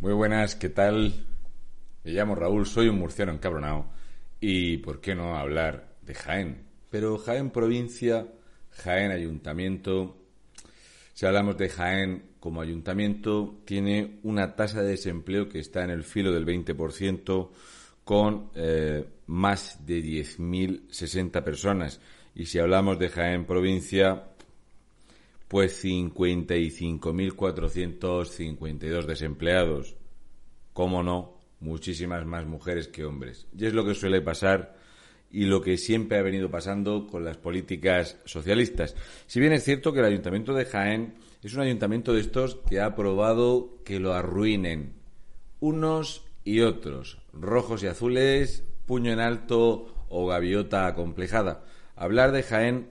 muy buenas, ¿qué tal? Me llamo Raúl, soy un murciano encabronado y ¿por qué no hablar de Jaén? Pero Jaén provincia, Jaén ayuntamiento, si hablamos de Jaén como ayuntamiento, tiene una tasa de desempleo que está en el filo del 20% con eh, más de 10.060 personas. Y si hablamos de Jaén provincia, pues 55.452 desempleados. ¿Cómo no? Muchísimas más mujeres que hombres. Y es lo que suele pasar y lo que siempre ha venido pasando con las políticas socialistas. Si bien es cierto que el Ayuntamiento de Jaén es un ayuntamiento de estos que ha probado que lo arruinen unos y otros, rojos y azules, puño en alto o gaviota acomplejada. Hablar de Jaén,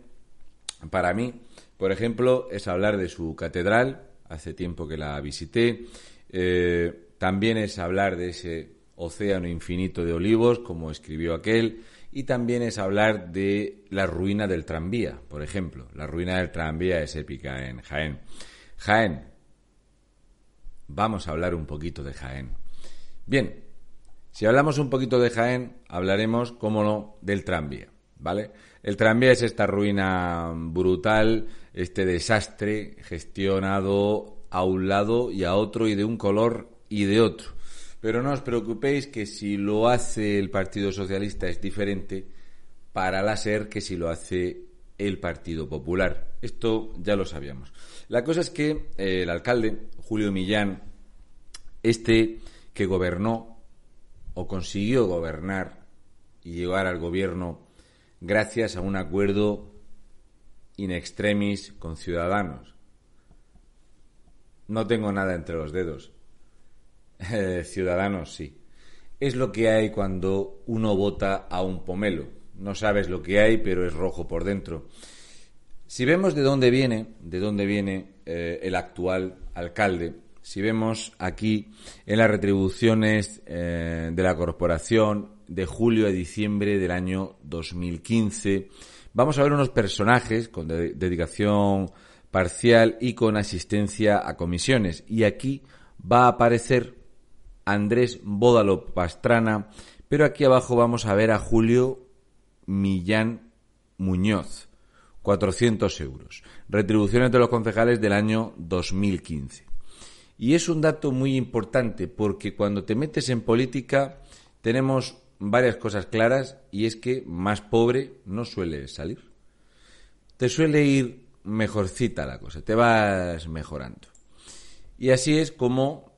para mí, por ejemplo, es hablar de su catedral, hace tiempo que la visité, eh, también es hablar de ese océano infinito de olivos, como escribió aquel, y también es hablar de la ruina del tranvía, por ejemplo. La ruina del tranvía es épica en Jaén. Jaén. Vamos a hablar un poquito de Jaén. Bien, si hablamos un poquito de Jaén, hablaremos, cómo no, del tranvía, ¿vale? El tranvía es esta ruina brutal, este desastre gestionado a un lado y a otro y de un color y de otro. Pero no os preocupéis que si lo hace el Partido Socialista es diferente para la SER que si lo hace el Partido Popular. Esto ya lo sabíamos. La cosa es que eh, el alcalde, Julio Millán, este que gobernó o consiguió gobernar y llegar al gobierno gracias a un acuerdo in extremis con Ciudadanos. No tengo nada entre los dedos. Eh, ciudadanos sí. Es lo que hay cuando uno vota a un pomelo. No sabes lo que hay, pero es rojo por dentro. Si vemos de dónde viene, de dónde viene eh, el actual alcalde, si vemos aquí en las retribuciones eh, de la corporación de julio a diciembre del año 2015. Vamos a ver unos personajes con dedicación parcial y con asistencia a comisiones. Y aquí va a aparecer Andrés Bódalo Pastrana, pero aquí abajo vamos a ver a Julio Millán Muñoz, 400 euros. Retribuciones de los concejales del año 2015. Y es un dato muy importante porque cuando te metes en política tenemos varias cosas claras y es que más pobre no suele salir. Te suele ir mejorcita la cosa, te vas mejorando. Y así es como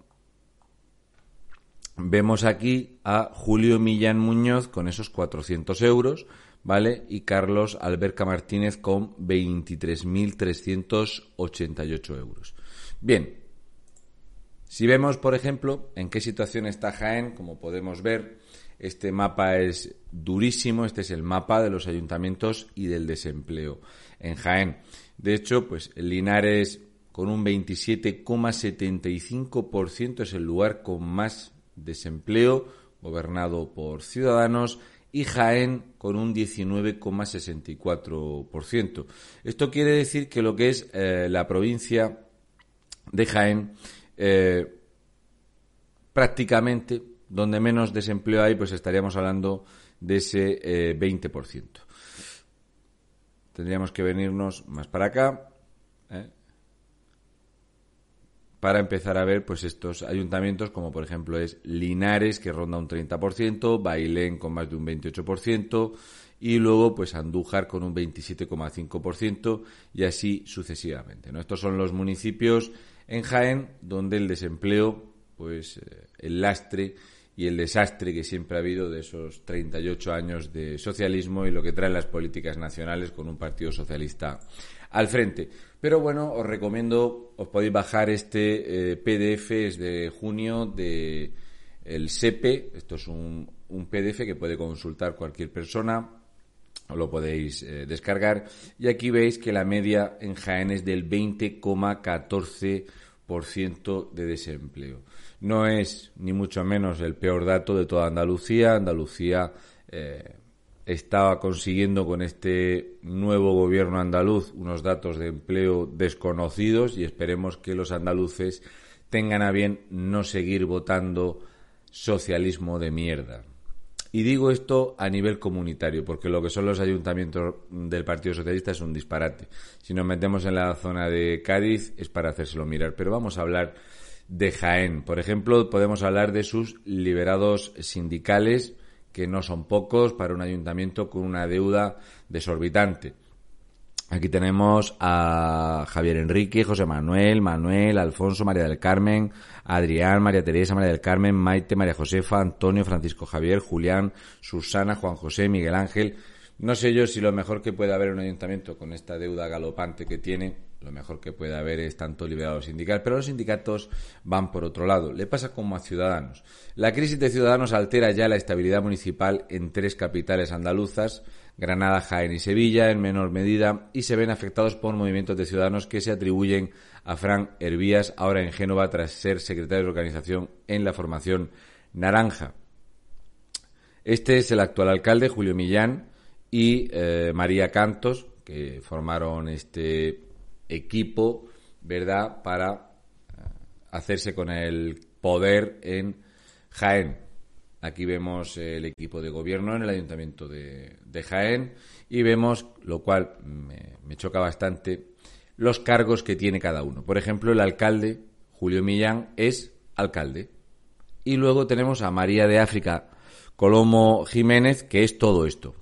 vemos aquí a Julio Millán Muñoz con esos 400 euros, ¿vale? Y Carlos Alberca Martínez con 23.388 euros. Bien, si vemos, por ejemplo, en qué situación está Jaén, como podemos ver, este mapa es durísimo, este es el mapa de los ayuntamientos y del desempleo en Jaén. De hecho, pues Linares con un 27,75% es el lugar con más desempleo gobernado por ciudadanos y Jaén con un 19,64%. Esto quiere decir que lo que es eh, la provincia de Jaén eh, prácticamente donde menos desempleo hay, pues estaríamos hablando de ese 20%. Eh, Tendríamos que venirnos más para acá ¿eh? para empezar a ver pues estos ayuntamientos como por ejemplo es Linares que ronda un 30%, Bailén con más de un 28% y luego pues Andújar con un 27,5% y así sucesivamente. ¿no? Estos son los municipios en Jaén donde el desempleo pues eh, el lastre y el desastre que siempre ha habido de esos 38 años de socialismo y lo que traen las políticas nacionales con un partido socialista al frente. Pero bueno, os recomiendo, os podéis bajar este eh, PDF, es de junio, de el SEPE, esto es un, un PDF que puede consultar cualquier persona, lo podéis eh, descargar. Y aquí veis que la media en Jaén es del 20,14% de desempleo. No es ni mucho menos el peor dato de toda Andalucía. Andalucía eh, estaba consiguiendo con este nuevo gobierno andaluz unos datos de empleo desconocidos y esperemos que los andaluces tengan a bien no seguir votando socialismo de mierda. Y digo esto a nivel comunitario, porque lo que son los ayuntamientos del Partido Socialista es un disparate. Si nos metemos en la zona de Cádiz es para hacérselo mirar. Pero vamos a hablar de Jaén. Por ejemplo, podemos hablar de sus liberados sindicales, que no son pocos para un ayuntamiento con una deuda desorbitante. Aquí tenemos a Javier Enrique, José Manuel, Manuel, Alfonso, María del Carmen, Adrián, María Teresa, María del Carmen, Maite, María Josefa, Antonio, Francisco Javier, Julián, Susana, Juan José, Miguel Ángel. No sé yo si lo mejor que puede haber en un ayuntamiento con esta deuda galopante que tiene, lo mejor que puede haber es tanto liberado sindical, pero los sindicatos van por otro lado. Le pasa como a Ciudadanos. La crisis de Ciudadanos altera ya la estabilidad municipal en tres capitales andaluzas, Granada, Jaén y Sevilla en menor medida y se ven afectados por movimientos de ciudadanos que se atribuyen a Fran Hervías, ahora en Génova, tras ser secretario de organización en la formación Naranja. Este es el actual alcalde, Julio Millán, y eh, María Cantos, que formaron este equipo, ¿verdad?, para eh, hacerse con el poder en Jaén. Aquí vemos el equipo de gobierno en el Ayuntamiento de, Jaén y vemos, lo cual me, choca bastante, los cargos que tiene cada uno. Por ejemplo, el alcalde, Julio Millán, es alcalde. Y luego tenemos a María de África Colomo Jiménez, que es todo esto.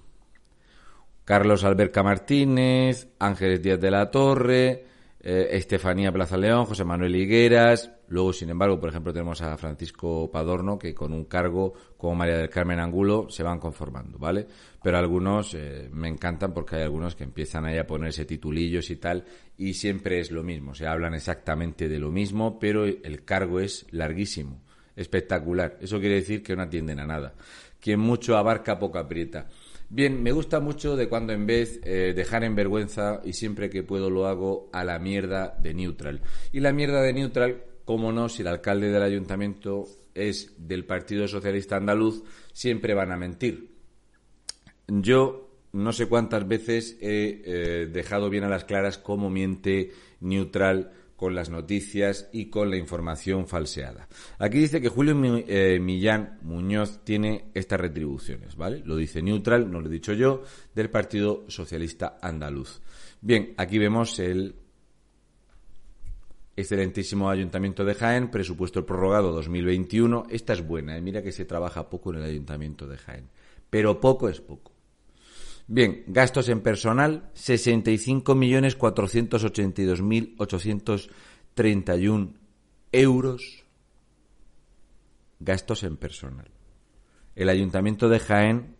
Carlos Alberca Martínez, Ángeles Díaz de la Torre, eh, Estefanía Plaza León, José Manuel Higueras, Luego, sin embargo, por ejemplo, tenemos a Francisco Padorno, que con un cargo como María del Carmen Angulo se van conformando, ¿vale? Pero algunos eh, me encantan porque hay algunos que empiezan ahí a ponerse titulillos y tal, y siempre es lo mismo, se hablan exactamente de lo mismo, pero el cargo es larguísimo, espectacular. Eso quiere decir que no atienden a nada. Quien mucho abarca, poco aprieta. Bien, me gusta mucho de cuando en vez eh, dejar en vergüenza, y siempre que puedo lo hago, a la mierda de Neutral. Y la mierda de Neutral cómo no, si el alcalde del ayuntamiento es del Partido Socialista Andaluz, siempre van a mentir. Yo no sé cuántas veces he eh, dejado bien a las claras cómo miente Neutral con las noticias y con la información falseada. Aquí dice que Julio eh, Millán Muñoz tiene estas retribuciones, ¿vale? Lo dice Neutral, no lo he dicho yo, del Partido Socialista Andaluz. Bien, aquí vemos el Excelentísimo Ayuntamiento de Jaén, presupuesto prorrogado 2021. Esta es buena, ¿eh? mira que se trabaja poco en el Ayuntamiento de Jaén, pero poco es poco. Bien, gastos en personal, 65.482.831 euros. Gastos en personal. El Ayuntamiento de Jaén,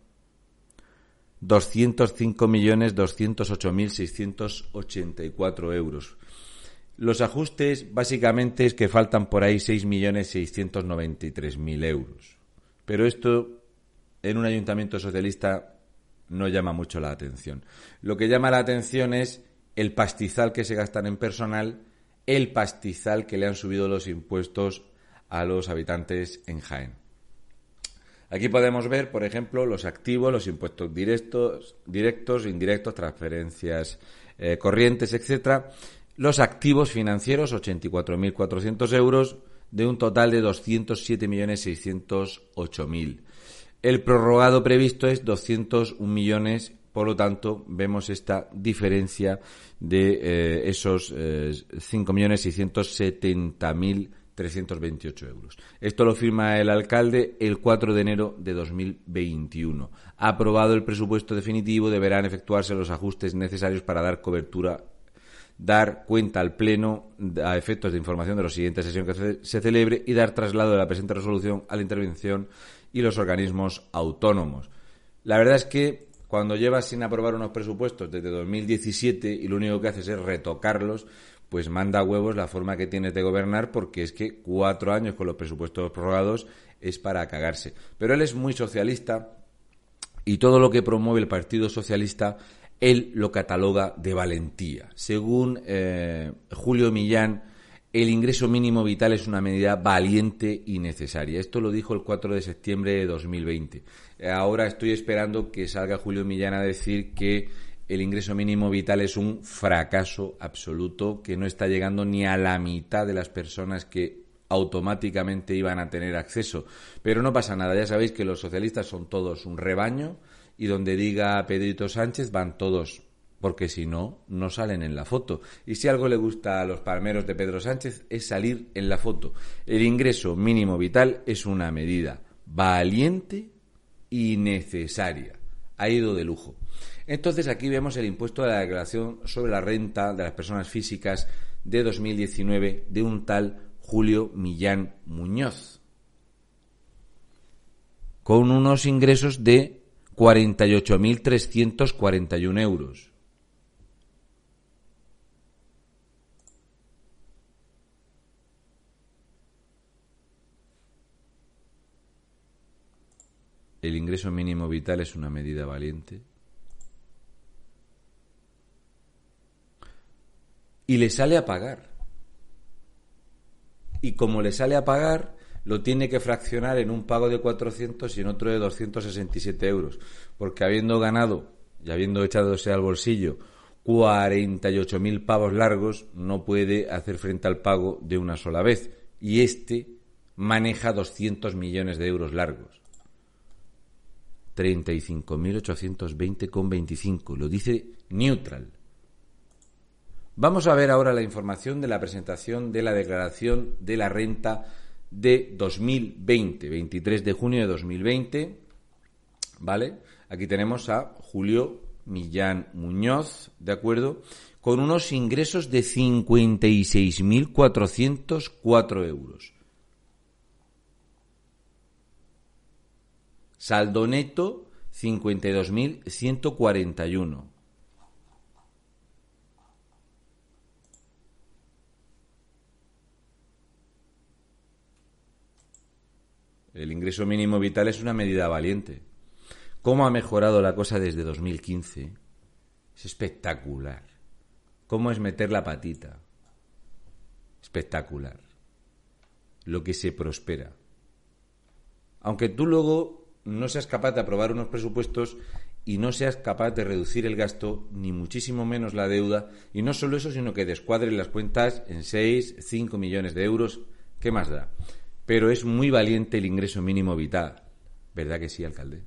205.208.684 euros. Los ajustes básicamente es que faltan por ahí 6.693.000 euros. Pero esto en un ayuntamiento socialista no llama mucho la atención. Lo que llama la atención es el pastizal que se gastan en personal, el pastizal que le han subido los impuestos a los habitantes en Jaén. Aquí podemos ver, por ejemplo, los activos, los impuestos directos, directos, indirectos, transferencias eh, corrientes, etcétera, los activos financieros, 84.400 euros, de un total de 207.608.000. El prorrogado previsto es 201 millones, por lo tanto, vemos esta diferencia de eh, esos eh, 5.670.328 euros. Esto lo firma el alcalde el 4 de enero de 2021. Aprobado el presupuesto definitivo, deberán efectuarse los ajustes necesarios para dar cobertura dar cuenta al Pleno a efectos de información de la siguiente sesión que se celebre y dar traslado de la presente resolución a la intervención y los organismos autónomos. La verdad es que Cuando llevas sin aprobar unos presupuestos desde 2017 y lo único que haces es retocarlos, pues manda huevos la forma que tienes de gobernar porque es que cuatro años con los presupuestos prorrogados es para cagarse. Pero él es muy socialista y todo lo que promueve el Partido Socialista él lo cataloga de valentía. Según eh, Julio Millán, el ingreso mínimo vital es una medida valiente y necesaria. Esto lo dijo el 4 de septiembre de 2020. Ahora estoy esperando que salga Julio Millán a decir que el ingreso mínimo vital es un fracaso absoluto, que no está llegando ni a la mitad de las personas que automáticamente iban a tener acceso. Pero no pasa nada, ya sabéis que los socialistas son todos un rebaño y donde diga Pedrito Sánchez van todos porque si no, no salen en la foto. Y si algo le gusta a los palmeros de Pedro Sánchez es salir en la foto. El ingreso mínimo vital es una medida valiente y necesaria. Ha ido de lujo. Entonces aquí vemos el impuesto de la declaración sobre la renta de las personas físicas de 2019 de un tal Julio Millán Muñoz, con unos ingresos de 48.341 euros. el ingreso mínimo vital es una medida valiente. Y le sale a pagar. Y como le sale a pagar, lo tiene que fraccionar en un pago de 400 y en otro de 267 euros. Porque habiendo ganado y habiendo echadose al bolsillo 48.000 pavos largos, no puede hacer frente al pago de una sola vez. Y este maneja 200 millones de euros largos. 35.820,25. Lo dice neutral. Vamos a ver ahora la información de la presentación de la declaración de la renta de 2020, 23 de junio de 2020. ¿Vale? Aquí tenemos a Julio Millán Muñoz, ¿de acuerdo? Con unos ingresos de 56.404 euros. Saldo neto 52.141. El ingreso mínimo vital es una medida valiente. ¿Cómo ha mejorado la cosa desde 2015? Es espectacular. ¿Cómo es meter la patita? Espectacular. Lo que se prospera. Aunque tú luego no seas capaz de aprobar unos presupuestos y no seas capaz de reducir el gasto, ni muchísimo menos la deuda, y no solo eso, sino que descuadres las cuentas en 6, 5 millones de euros, ¿qué más da? Pero es muy valiente el ingreso mínimo vital, ¿verdad que sí, alcalde?